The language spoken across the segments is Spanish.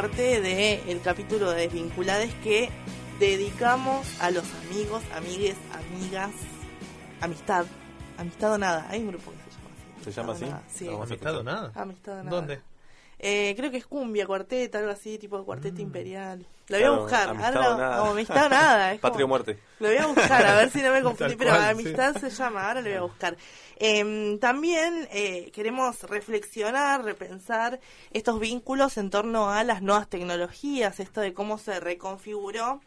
Parte del capítulo de Desvinculades que dedicamos a los amigos, amigues, amigas, amistad. Amistad o nada, hay un grupo que se llama así. ¿Se llama así? Amistad o nada, Sí. No, ¿Amistad o nada? Amistad o nada. ¿Dónde? Eh, creo que es cumbia, cuarteta, algo así, tipo cuarteta imperial. Lo voy a Claro, buscar. amistad Ahora nada. o amistad o nada. es Patria como- muerte. Lo voy a buscar, a ver si no me confundí, pero cual, amistad se llama, ahora lo voy a buscar. Em, también eh, queremos reflexionar, repensar estos vínculos en torno a las nuevas tecnologías, esto de cómo se reconfiguró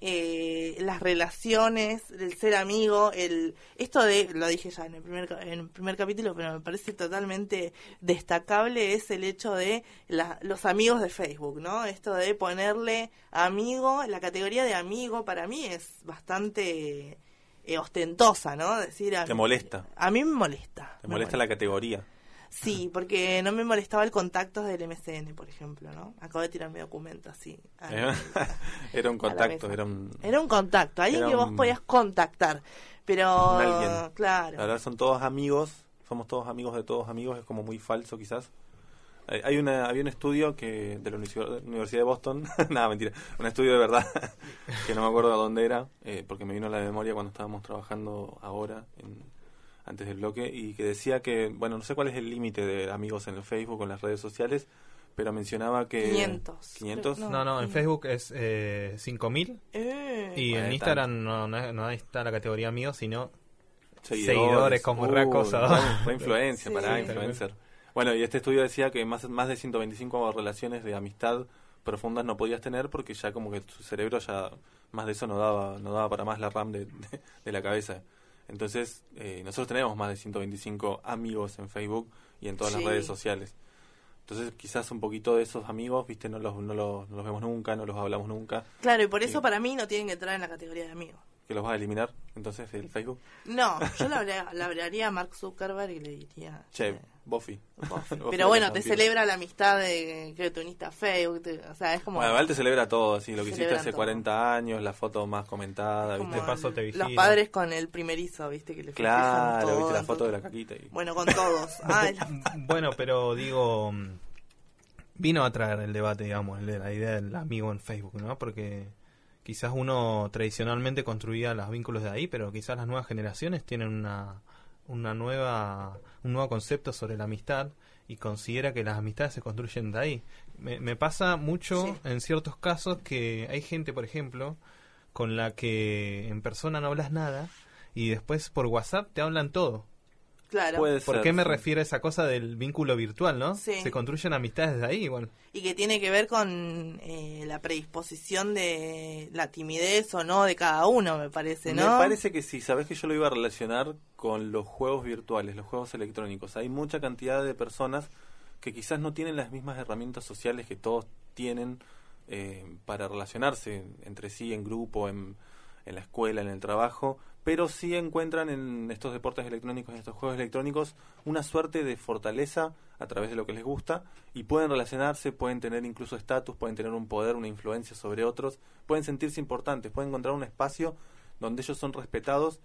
eh, las relaciones, el ser amigo, el esto de, lo dije ya en el primer en el primer capítulo, pero me parece totalmente destacable es el hecho de la- los amigos de Facebook, ¿no? Esto de ponerle amigo, la categoría de amigo para mí es bastante eh, ostentosa, ¿no? Decir a Te mí- molesta. A mí me molesta. Te me molesta la categoría. Sí, porque no me molestaba el contacto del MCN, por ejemplo, ¿no? Acabo de tirar mi documento así. la- era un contacto, era un... Era un contacto, alguien que vos podías contactar. Pero, alguien. claro. Ahora son todos amigos, somos todos amigos de todos amigos, es como muy falso quizás. Hay hay una, había un estudio que de la Universi- Universidad de Boston, nada, mentira, un estudio de verdad, que no me acuerdo de dónde era, eh, porque me vino a la memoria cuando estábamos trabajando ahora, en- antes del bloque, y que decía que, bueno, no sé cuál es el límite de amigos en el Facebook o en las redes sociales, pero mencionaba que... 500. 500. No. No, en Facebook es eh, 5000 Eh, y Bueno, en Instagram no, no, no está la categoría mío, sino seguidores, como Uh, influencia, Sí. para influencer. Bueno, y este estudio decía que más, más de 125 relaciones de amistad profundas no podías tener porque ya como que tu cerebro ya más de eso no daba no daba para más la RAM de, de- de la cabeza. Entonces, eh, nosotros tenemos más de 125 amigos en Facebook y en todas Sí. las redes sociales. Entonces, quizás un poquito de esos amigos, viste, no los, no los, no los vemos nunca, no los hablamos nunca, Claro, y por eso para mí no tienen que entrar en la categoría de amigos. que los vas a eliminar, entonces, el Facebook. No, yo le hablaría, le hablaría a Mark Zuckerberg y le diría... Che, eh, Buffy. Pero bueno, te celebra la amistad de que te uniste a Facebook. te- o sea, es como... Bueno, igual te celebra todo, así, lo que hiciste hace todo. 40 años, la foto más comentada, como ¿viste? de paso te el- Los padres con el primerizo, ¿viste? Que le Claro, todo, viste la foto de la caquita. Y... Bueno, con todos. La- Bueno, pero digo, vino a traer el debate, digamos, el de la idea del amigo en Facebook, ¿no? Porque quizás uno tradicionalmente construía los vínculos de ahí, pero quizás las nuevas generaciones tienen una, una nueva, un nuevo concepto sobre la amistad y considera que las amistades se construyen de ahí. Me, me pasa mucho Sí. en ciertos casos que hay gente, por ejemplo, con la que en persona no hablas nada y después por WhatsApp te hablan todo. Claro. Puede ¿Por ser, qué me sí. refiero a esa cosa del vínculo virtual, no? Sí. Se construyen amistades desde ahí igual. Y que tiene que ver con eh, la predisposición de la timidez o no de cada uno, me parece, ¿no? Me parece que sí, sabes que yo lo iba a relacionar con los juegos virtuales, los juegos electrónicos. Hay mucha cantidad de personas que quizás no tienen las mismas herramientas sociales que todos tienen eh, para relacionarse entre sí en grupo, en, en la escuela, en el trabajo, pero sí encuentran en estos deportes electrónicos, en estos juegos electrónicos, una suerte de fortaleza a través de lo que les gusta y pueden relacionarse, pueden tener incluso estatus, pueden tener un poder, una influencia sobre otros, pueden sentirse importantes, pueden encontrar un espacio donde ellos son respetados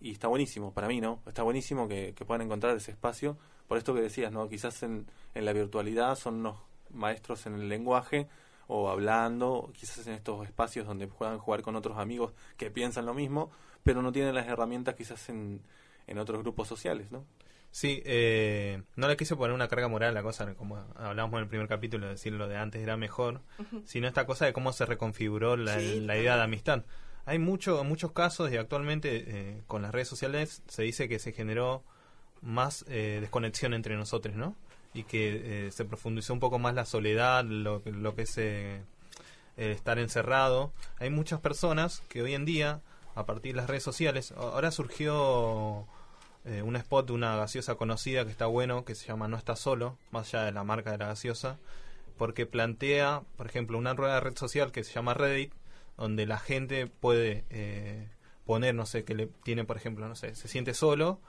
y está buenísimo, para mí, ¿no? Está buenísimo que, puedan encontrar ese espacio. Por esto que decías, ¿no? Quizás en, en la virtualidad son unos maestros en el lenguaje o hablando, quizás en estos espacios donde puedan jugar con otros amigos que piensan lo mismo, pero no tienen las herramientas quizás en, en otros grupos sociales, ¿no? Sí, eh, no le quise poner una carga moral a la cosa, como hablábamos en el primer capítulo, de decir lo de antes era mejor, sino esta cosa de cómo se reconfiguró la, Sí, la idea de amistad. Hay mucho, muchos casos y actualmente eh, con las redes sociales se dice que se generó más eh, desconexión entre nosotros, ¿no? Y que eh, se profundizó un poco más la soledad, lo, lo que es eh, el estar encerrado. Hay muchas personas que hoy en día, a partir de las redes sociales, ahora surgió eh, un spot de una gaseosa conocida que está bueno, que se llama No está solo, más allá de la marca de la gaseosa, porque plantea, por ejemplo, una rueda de red social que se llama Reddit, donde la gente puede eh, poner, no sé, que le tiene, por ejemplo, no sé, se siente solo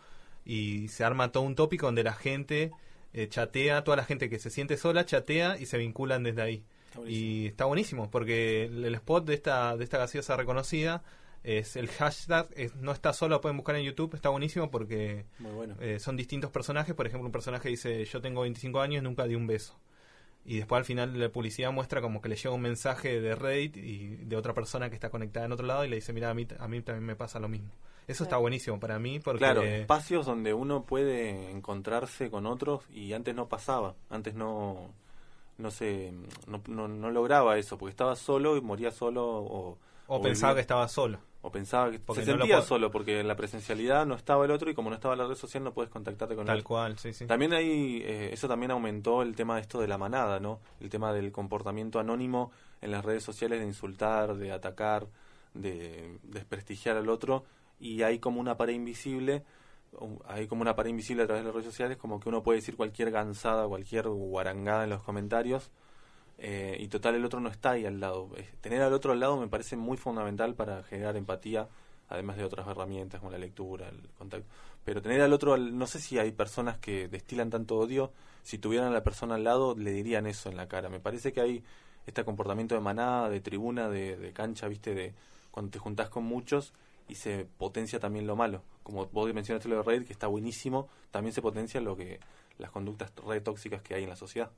y se arma todo un tópico donde la gente eh, chatea, toda la gente que se siente sola chatea y se vinculan desde ahí. Y está buenísimo porque el, el spot de esta, de esta gaseosa reconocida es el hashtag, es, no está solo, pueden buscar en YouTube, está buenísimo porque Muy bueno. eh, son distintos personajes. Por ejemplo, un personaje dice, yo tengo 25 años, nunca di un beso. Y después al final la publicidad muestra como que le llega un mensaje de Reddit y de otra persona que está conectada en otro lado y le dice, mira, a mí, a mí también me pasa lo mismo. Eso está buenísimo para mí porque... Claro, espacios donde uno puede encontrarse con otros y antes no pasaba, antes no no se no, no, no lograba eso porque estaba solo y moría solo o, o o pensaba vivía- que estaba solo. O pensaba que Porque se no sentía solo porque en la presencialidad no estaba el otro y como no estaba la red social no puedes contactarte con Tal cual, sí, sí. También hay, eh, eso también aumentó el tema de esto de la manada, ¿no? El tema del comportamiento anónimo en las redes sociales de insultar, de atacar, de desprestigiar al otro y hay como una pared invisible, hay como una pared invisible a través de las redes sociales, como que uno puede decir cualquier gansada, cualquier guarangada en los comentarios eh, y total el otro no está ahí al lado. Tener al otro al lado me parece muy fundamental para generar empatía, además de otras herramientas como la lectura, el contacto. Pero tener al otro, al- no sé si hay personas que destilan tanto odio, si tuvieran a la persona al lado le dirían eso en la cara. Me parece que hay este comportamiento de manada, de tribuna, de, de cancha, viste, de cuando te juntás con muchos y se potencia también lo malo. Como vos mencionaste lo de Reddit, que está buenísimo, también se potencia lo que las conductas re tóxicas que hay en la sociedad.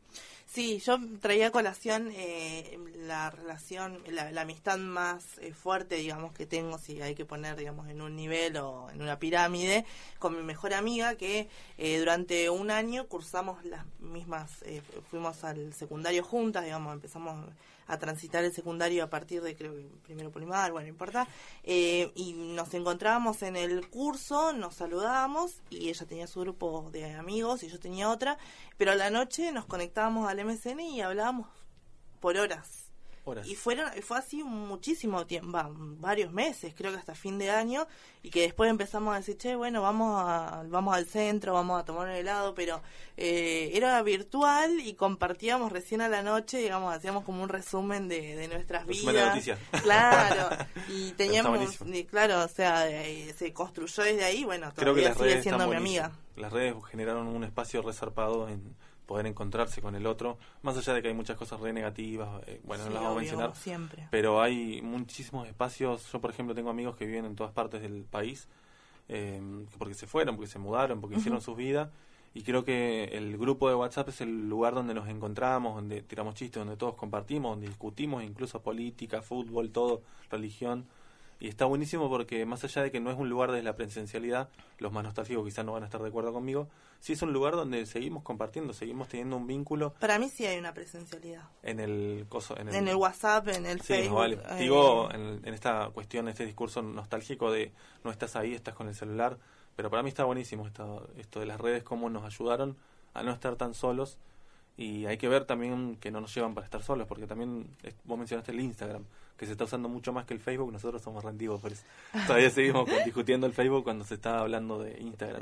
Sí, yo traía a colación eh, la relación, la, la amistad más eh, fuerte, digamos, que tengo, si hay que poner, digamos, en un nivel o en una pirámide, con mi mejor amiga, que eh, durante un año cursamos las mismas, eh, fuimos al secundario juntas, digamos, empezamos a transitar el secundario a partir de, creo que primero Polimar, bueno, no importa, eh, y nos encontrábamos en el curso, nos saludábamos, y ella tenía su grupo de amigos y yo tenía otra, pero a la noche nos conectábamos al MSN y hablábamos por horas. Horas. Y fueron, fue así muchísimo tiempo, va, varios meses, creo que hasta fin de año, y que después empezamos a decir, che, bueno, vamos a, vamos al centro, vamos a tomar un helado, pero eh, era virtual y compartíamos recién a la noche, digamos, hacíamos como un resumen de, de nuestras Resumen de vidas. noticias. Claro, y teníamos, y claro, o sea, eh, se construyó desde ahí, bueno, Creo que todavía las sigue redes siendo mi amiga. Las redes generaron un espacio resarpado en poder encontrarse con el otro, más allá de que hay muchas cosas re negativas, eh, bueno, no las vamos a mencionar, siempre. pero hay muchísimos espacios. Yo, por ejemplo, tengo amigos que viven en todas partes del país, eh, porque se fueron, porque se mudaron, porque hicieron sus vidas. Y creo que el grupo de WhatsApp es el lugar donde nos encontramos, donde tiramos chistes, donde todos compartimos, donde discutimos incluso política, fútbol, todo, religión. Y está buenísimo porque más allá de que no es un lugar desde la presencialidad, los más nostálgicos quizás no van a estar de acuerdo conmigo, sí es un lugar donde seguimos compartiendo, seguimos teniendo un vínculo Para mí sí hay una presencialidad. en el coso, en el, En el WhatsApp, en el Sí, Facebook. vale. eh, Digo, en, en esta cuestión, este discurso nostálgico de no estás ahí, estás con el celular, pero para mí está buenísimo esto, esto de las redes, cómo nos ayudaron a no estar tan solos y hay que ver también que no nos llevan para estar solos, porque también vos mencionaste el Instagram, que se está usando mucho más que el Facebook, nosotros somos rendidos por eso. Todavía seguimos discutiendo el Facebook cuando se está hablando de Instagram.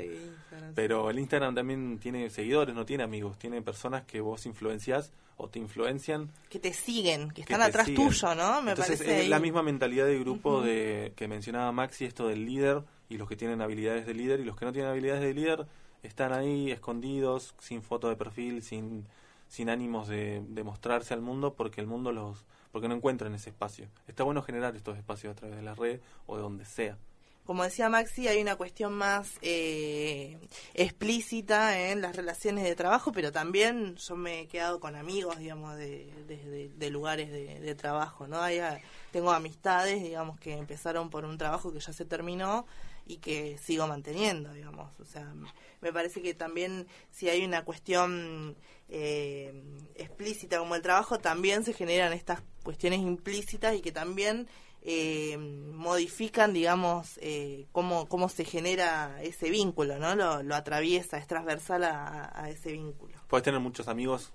Pero el Instagram también tiene seguidores, no tiene amigos, tiene personas que vos influencias o te influencian que te siguen, que que están atrás siguen. tuyo, ¿no? Me Entonces parece es ahí. la misma mentalidad de grupo de que mencionaba Maxi, esto del líder y los que tienen habilidades de líder y los que no tienen habilidades de líder están ahí escondidos, sin foto de perfil, sin, sin ánimos de, de mostrarse al mundo porque el mundo los porque no encuentran ese espacio. Está bueno generar estos espacios a través de la red o de donde sea. Como decía Maxi, hay una cuestión más eh, explícita en las relaciones de trabajo, pero también yo me he quedado con amigos, digamos, de, de- de- lugares de, de trabajo, ¿no? Hay, ah, tengo amistades, digamos, que empezaron por un trabajo que ya se terminó y que sigo manteniendo, digamos. O sea, me parece que también si hay una cuestión eh, explícita como el trabajo, también se generan estas cuestiones implícitas y que también eh, modifican, digamos, eh, cómo, cómo se genera ese vínculo, ¿no? Lo, lo atraviesa, es transversal a, a ese vínculo. Puedes tener muchos amigos,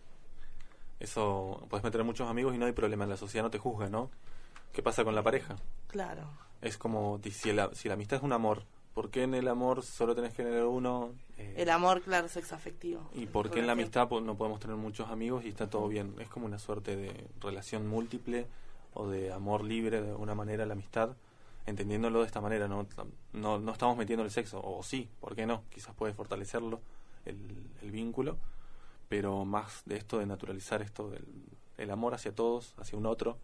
eso, puedes meter muchos amigos y no hay problema, la sociedad no te juzga, ¿no? ¿Qué pasa con la pareja? Claro. Es como si la, si la amistad es un amor, ¿por qué en el amor solo tenés que tener uno? Eh, El amor, claro, sexo afectivo. ¿Y por qué en la amistad po- no podemos tener muchos amigos y está todo bien? Es como una suerte de relación múltiple o de amor libre de alguna manera la amistad, entendiéndolo de esta manera, no, no, no estamos metiendo el sexo, o sí, ¿por qué no? Quizás puede fortalecerlo el, el vínculo, pero más de esto de naturalizar esto del el amor hacia todos, hacia un otro,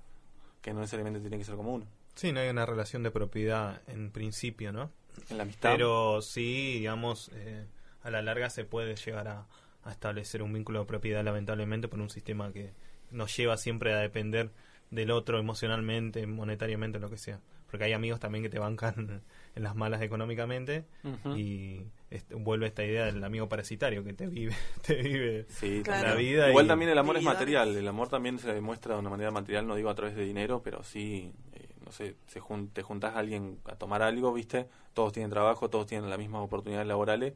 que no necesariamente tiene que ser como uno. Sí, no hay una relación de propiedad en principio, ¿no? En la amistad. Pero sí, digamos, eh, a la larga se puede llegar a, a establecer un vínculo de propiedad, lamentablemente, por un sistema que nos lleva siempre a depender del otro emocionalmente, monetariamente, lo que sea. Porque hay amigos también que te bancan en las malas económicamente y vuelve esta idea del amigo parasitario que te vive, te vive Sí, Claro. la vida. Igual y- también el amor es material, el amor también se demuestra de una manera material, no digo a través de dinero, pero sí, eh, no sé, se jun- te juntás a alguien a tomar algo, ¿viste? Todos tienen trabajo, todos tienen las mismas oportunidades laborales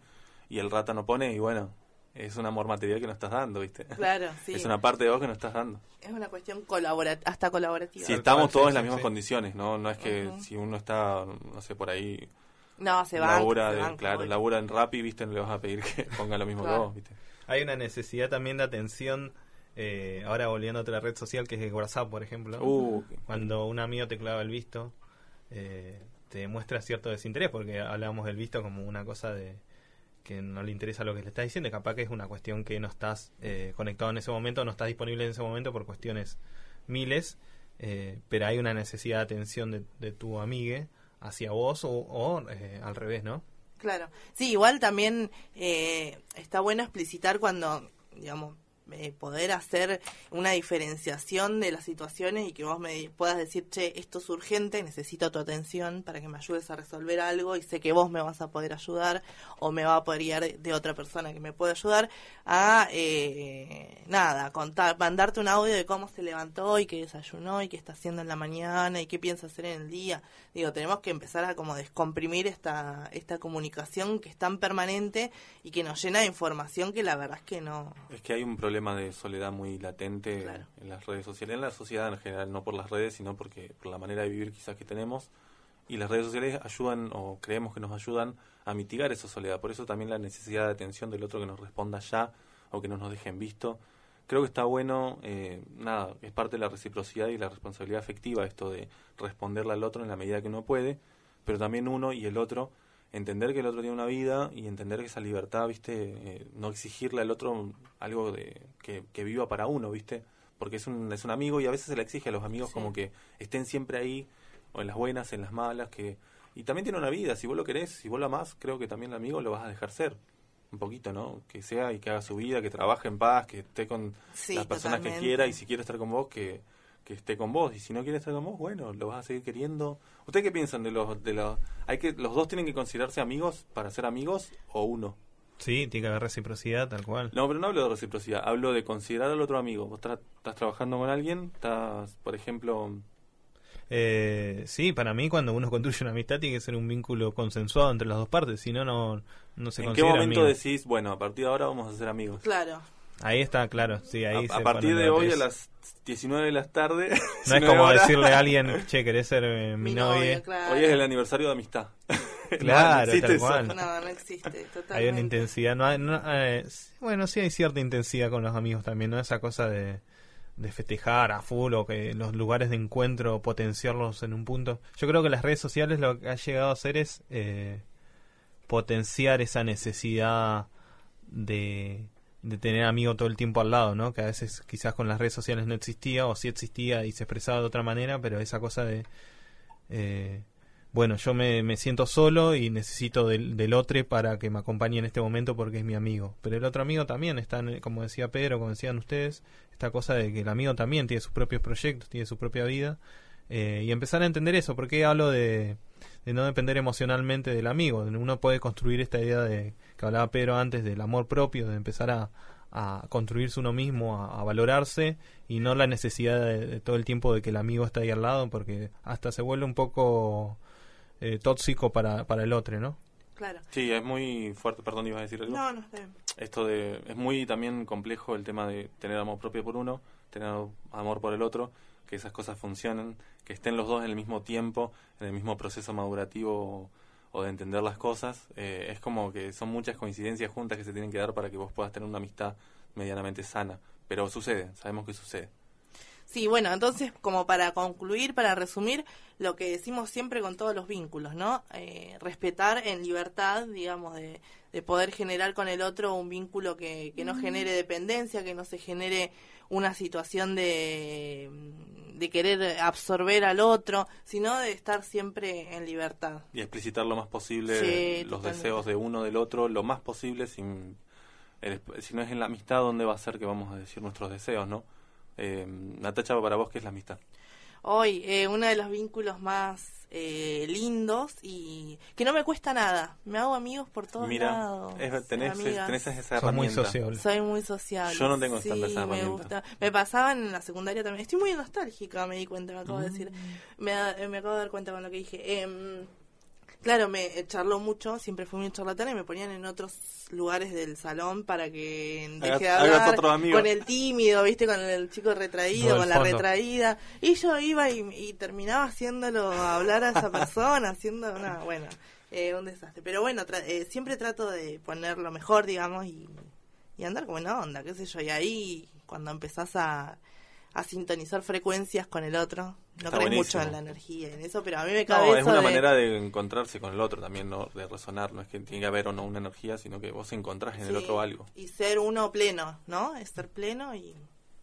y el rata no pone y bueno, es un amor material que no estás dando, ¿viste? Claro, sí. Es una parte de vos que no estás dando. Es una cuestión colaborativa, hasta colaborativa. Si estamos todos en las mismas sí. condiciones, ¿no? No es que si uno está, no sé, por ahí, No, se va. labura, de, claro, labura en Rappi, ¿viste? No le vas a pedir que ponga lo mismo que Claro. vos, ¿viste? Hay una necesidad también de atención, eh, ahora volviendo a otra red social que es WhatsApp, por ejemplo. Uh, Cuando un amigo te clava el visto, eh, te muestra cierto desinterés, porque hablábamos del visto como una cosa de que no le interesa lo que le estás diciendo, capaz que es una cuestión que no estás eh, conectado en ese momento, no estás disponible en ese momento por cuestiones miles, eh, pero hay una necesidad de atención de, de tu amigue hacia vos o, o, eh, al revés, ¿no? Claro. Sí, igual también eh, está bueno explicitar cuando, digamos, eh, poder hacer una diferenciación de las situaciones y que vos me puedas decir, che, esto es urgente, necesito tu atención para que me ayudes a resolver algo y sé que vos me vas a poder ayudar o me va a poder guiar de otra persona que me puede ayudar a, eh, nada, contar, mandarte un audio de cómo se levantó y qué desayunó y qué está haciendo en la mañana y qué piensa hacer en el día. Digo, tenemos que empezar a como descomprimir esta, esta comunicación que es tan permanente y que nos llena de información que la verdad es que no... Es que hay un problema de soledad muy latente Claro. en las redes sociales, en la sociedad en general, no por las redes, sino porque por la manera de vivir quizás que tenemos. Y las redes sociales ayudan, o creemos que nos ayudan, a mitigar esa soledad. Por eso también la necesidad de atención del otro que nos responda ya o que no nos dejen visto. Creo que está bueno, eh, nada, es parte de la reciprocidad y la responsabilidad afectiva esto de responderle al otro en la medida que uno puede, pero también uno y el otro entender que el otro tiene una vida y entender que esa libertad, ¿viste? Eh, no exigirle al otro algo de que, que viva para uno, ¿viste? Porque es un, es un amigo y a veces se le exige a los amigos Sí. como que estén siempre ahí, o en las buenas, en las malas, que y también tiene una vida, si vos lo querés, si vos lo amás, creo que también el amigo lo vas a dejar ser. Un poquito, ¿no? Que sea y que haga su vida, que trabaje en paz, que esté con Sí, las personas que quiera y si quiere estar con vos, que, que esté con vos. Y si no quiere estar con vos, bueno, lo vas a seguir queriendo. ¿Ustedes qué piensan de los... de los hay que ¿Los dos tienen que considerarse amigos para ser amigos o uno? Sí, tiene que haber reciprocidad, tal cual. No, pero no hablo de reciprocidad, hablo de considerar al otro amigo. Vos tra- estás trabajando con alguien, estás, por ejemplo... Eh, sí, para mí cuando uno construye una amistad tiene que ser un vínculo consensuado entre las dos partes, si no, no, no se ¿En qué momento amigo. decís, bueno, a partir de ahora vamos a ser amigos? Claro. Ahí está, claro, sí, ahí a, a partir de hoy a las 19 de la tarde... No es 19 como horas, decirle a alguien, che, ¿querés ser eh, mi, Mi novia? claro. Hoy es el aniversario de amistad. Claro, No existe tal eso. cual. No, no existe, totalmente. Hay una intensidad, no, hay- no, eh, bueno, sí hay cierta intensidad con los amigos también, ¿no? Esa cosa de, de festejar a full o que los lugares de encuentro potenciarlos en un punto. Yo creo que las redes sociales lo que ha llegado a hacer es eh, potenciar esa necesidad de, de tener amigos todo el tiempo al lado, ¿no? Que a veces quizás con las redes sociales no existía o sí existía y se expresaba de otra manera, pero esa cosa de... eh, bueno, yo me, me siento solo y necesito del, del otro para que me acompañe en este momento porque es mi amigo. Pero el otro amigo también está, en- como decía Pedro, como decían ustedes, esta cosa de que el amigo también tiene sus propios proyectos, tiene su propia vida. eh, y empezar a entender eso, porque hablo de, de no depender emocionalmente del amigo. Uno puede construir esta idea de que hablaba Pedro antes del amor propio, de empezar a, a construirse uno mismo, a, a valorarse y no la necesidad de, de todo el tiempo de que el amigo está ahí al lado, porque hasta se vuelve un poco eh, tóxico para, para el otro, ¿no? Claro. Sí, es muy fuerte, perdón, ibas a decir algo. No, no está bien. Esto de es muy también complejo el tema de tener amor propio por uno, tener amor por el otro, que esas cosas funcionen, que estén los dos en el mismo tiempo, en el mismo proceso madurativo o de entender las cosas, eh, es como que son muchas coincidencias juntas que se tienen que dar para que vos puedas tener una amistad medianamente sana. Pero sucede, sabemos que sucede. Sí, bueno, entonces como para concluir, para resumir, lo que decimos siempre con todos los vínculos, ¿no? Eh, respetar en libertad, digamos, de, de, poder generar con el otro un vínculo que, que no genere dependencia, que no se genere una situación de, de querer absorber al otro, sino de estar siempre en libertad. Y explicitar lo más posible Sí, los totalmente. deseos de uno del otro, lo más posible, sin, si no es en la amistad, ¿dónde va a ser que vamos a decir nuestros deseos, no? Eh, Natacha, para vos, ¿qué es la amistad? Hoy, eh, uno de los vínculos más eh, lindos y que no me cuesta nada. Me hago amigos por todos Mira, lados. es- tenés, esa Son muy herramienta. sociables. Soy muy sociable. Yo no tengo sí, esa- esa me herramienta. gusta. Me pasaba en la secundaria también. Estoy muy nostálgica, me di cuenta, me acabo de Mm. decir. Me, da- me acabo de dar cuenta con lo que dije. Em, claro, me eh, charló mucho, siempre fui muy charlatana y me ponían en otros lugares del salón para que deje de hablar otro amigo. con el tímido, viste, con el chico retraído, No, con la fondo. retraída. Y yo iba y, y terminaba haciéndolo hablar a esa persona, haciendo una, bueno, eh, un desastre. Pero bueno, tra- eh, siempre trato de poner lo mejor, digamos, y, y andar como una onda, qué sé yo. Y ahí, cuando empezás a, a sintonizar frecuencias con el otro, no Está crees buenísimo. mucho en la energía y en eso, pero a mí me cabe No, es eso una de- manera de encontrarse con el otro también, ¿no? De resonar, no es que tiene que haber o no una energía, sino que vos encontrás en el otro algo. Y ser uno pleno, ¿no? Es ser pleno y...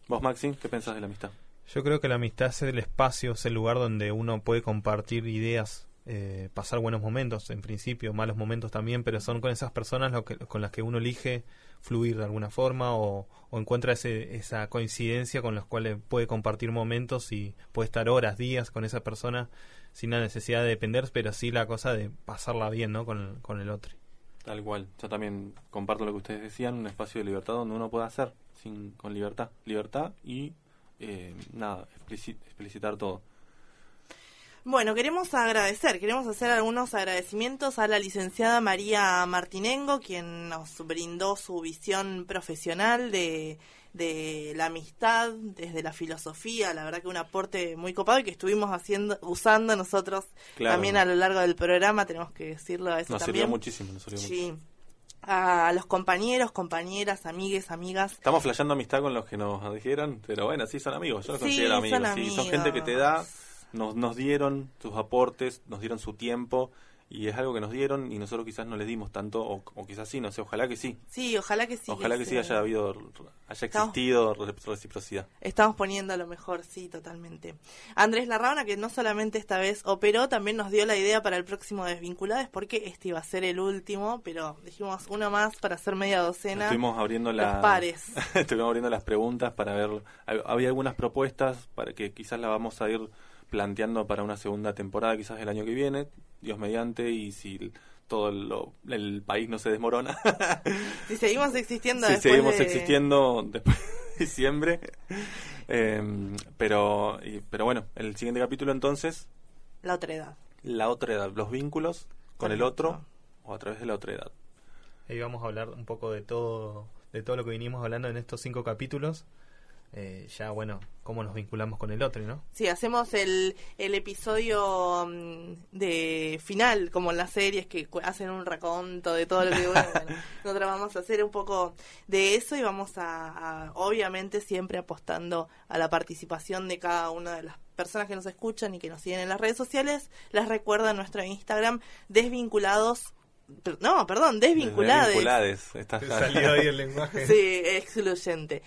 Vos, Maxi, ¿qué pensás de la amistad? Yo creo que la amistad es el espacio, es el lugar donde uno puede compartir ideas, eh, pasar buenos momentos, en principio, malos momentos también, pero son con esas personas lo que, con las que uno elige fluir de alguna forma o, encuentra ese, esa coincidencia con las cuales puede compartir momentos y puede estar horas, días con esa persona sin la necesidad de depender, pero sí la cosa de pasarla bien ¿no? con, el- con el otro. Tal cual. Yo también comparto lo que ustedes decían, un espacio de libertad donde uno pueda hacer sin, con libertad. Libertad y, eh, nada, explici- explicitar todo. Bueno, queremos agradecer, queremos hacer algunos agradecimientos a la licenciada María Martinengo, quien nos brindó su visión profesional de, de la amistad desde la filosofía, la verdad que un aporte muy copado y que estuvimos haciendo, usando nosotros Claro. también a lo largo del programa, tenemos que decirlo a eso Nos también. sirvió muchísimo, nos sirvió mucho. Sí. A los compañeros, compañeras, amigues, amigas, Estamos flasheando amistad con los que nos dijeron, pero bueno, sí son amigos, yo los Sí, considero amigos. son sí, son gente que te da, amigos. Nos, nos dieron sus aportes, nos dieron su tiempo, y es algo que nos dieron y nosotros quizás no les dimos tanto, o, o quizás sí, no sé, ojalá que sí. sí, ojalá que sí. ojalá que sí haya habido, haya existido re- reciprocidad. Estamos poniendo lo mejor, sí, totalmente. Andrés Larrauna, que no solamente esta vez operó, también nos dio la idea para el próximo Desvinculadas, porque este iba a ser el último, pero dijimos uno más para hacer media docena. Estuvimos abriendo los la- pares. Estuvimos abriendo las preguntas para ver. hab- Había algunas propuestas para que quizás la vamos a ir planteando para una segunda temporada, quizás el año que viene, Dios mediante, y si todo lo- el país no se desmorona. Si seguimos existiendo si después seguimos de existiendo después de diciembre. Eh, pero, y- pero bueno, el siguiente capítulo entonces, la otra edad. la otra edad, los vínculos con Con el otro. o a través de la otra edad. Ahí vamos a hablar un poco de todo, de todo lo que vinimos hablando en estos cinco capítulos. Eh, ya, bueno, cómo nos vinculamos con el otro, ¿no? Sí, hacemos el, el episodio mm, de final, como en las series que hacen un raconto de todo lo que... Bueno, bueno, nosotros vamos a hacer un poco de eso y vamos a, a, obviamente, siempre apostando a la participación de cada una de las personas que nos escuchan y que nos siguen en las redes sociales. Les recuerdo en nuestro Instagram, desvinculados... No, perdón, desvinculados. Desvinculades. Estás- Salió ahí el lenguaje. Sí, excluyente.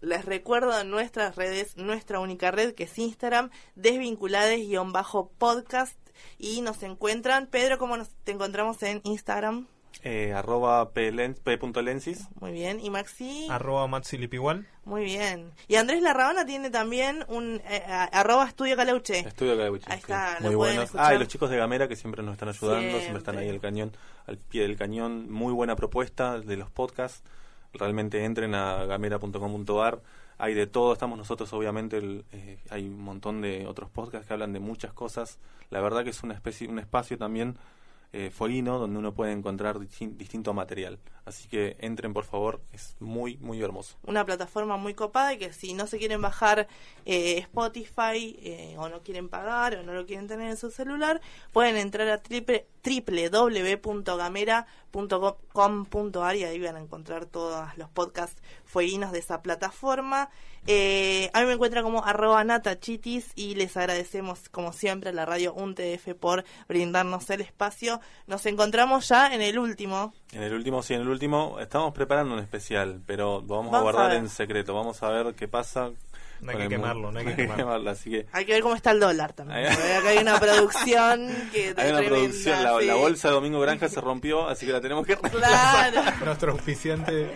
Les recuerdo en nuestras redes, nuestra única red que es Instagram, desvinculades-podcast y nos encuentran. Pedro, ¿cómo nos, te encontramos en Instagram? Eh, arroba p.lensis. Muy bien. ¿Y Maxi? Arroba Matsilipigual. Muy bien. Y Andrés Larraona tiene también un eh, arroba estudio Caleuche. Estudio Caleuche, Ahí está, muy escuchar. Ah, y los chicos de Gamera que siempre nos están ayudando, siempre, Siempre. están ahí al cañón, al pie del cañón. Muy buena propuesta de los podcasts. Realmente entren a gamera.com.ar. Hay de todo, estamos nosotros obviamente, el- eh, hay un montón de otros podcasts que hablan de muchas cosas. La verdad que es una especie, un espacio también eh, donde uno puede encontrar distin- distinto material. Así que entren por favor, es muy, muy hermoso. una plataforma muy copada y que si no se quieren bajar eh, Spotify eh, o no quieren pagar o no lo quieren tener en su celular, pueden entrar a triple www.gamera.com.ar y ahí van a encontrar todos los podcasts fueguinos de esa plataforma. Eh, a mí me encuentra como arroba natachitis y les agradecemos como siempre a la radio UNTF por brindarnos el espacio. Nos encontramos ya en el último. En el último, sí, en el último estamos preparando un especial, pero lo vamos, a Vamos a guardar en secreto. Vamos a ver qué pasa. No hay que quemarlo, no hay que quemarlo. así que Hay que ver cómo está el dólar también. Acá hay una producción que hay una producción. La, bolsa de Domingo Granja se rompió, así que la tenemos que Claro. Nuestro auspiciante.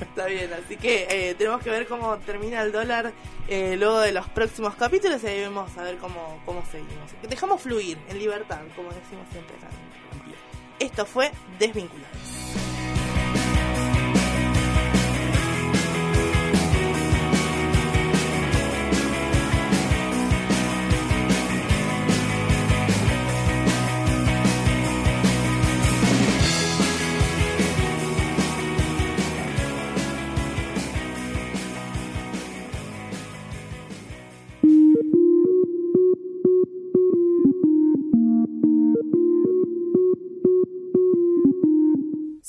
Está bien, así que eh, tenemos que ver cómo termina el dólar eh, luego de los próximos capítulos y ahí vemos a ver cómo, cómo seguimos. Dejamos fluir en libertad, como decimos siempre acá. Esto fue Desvinculados.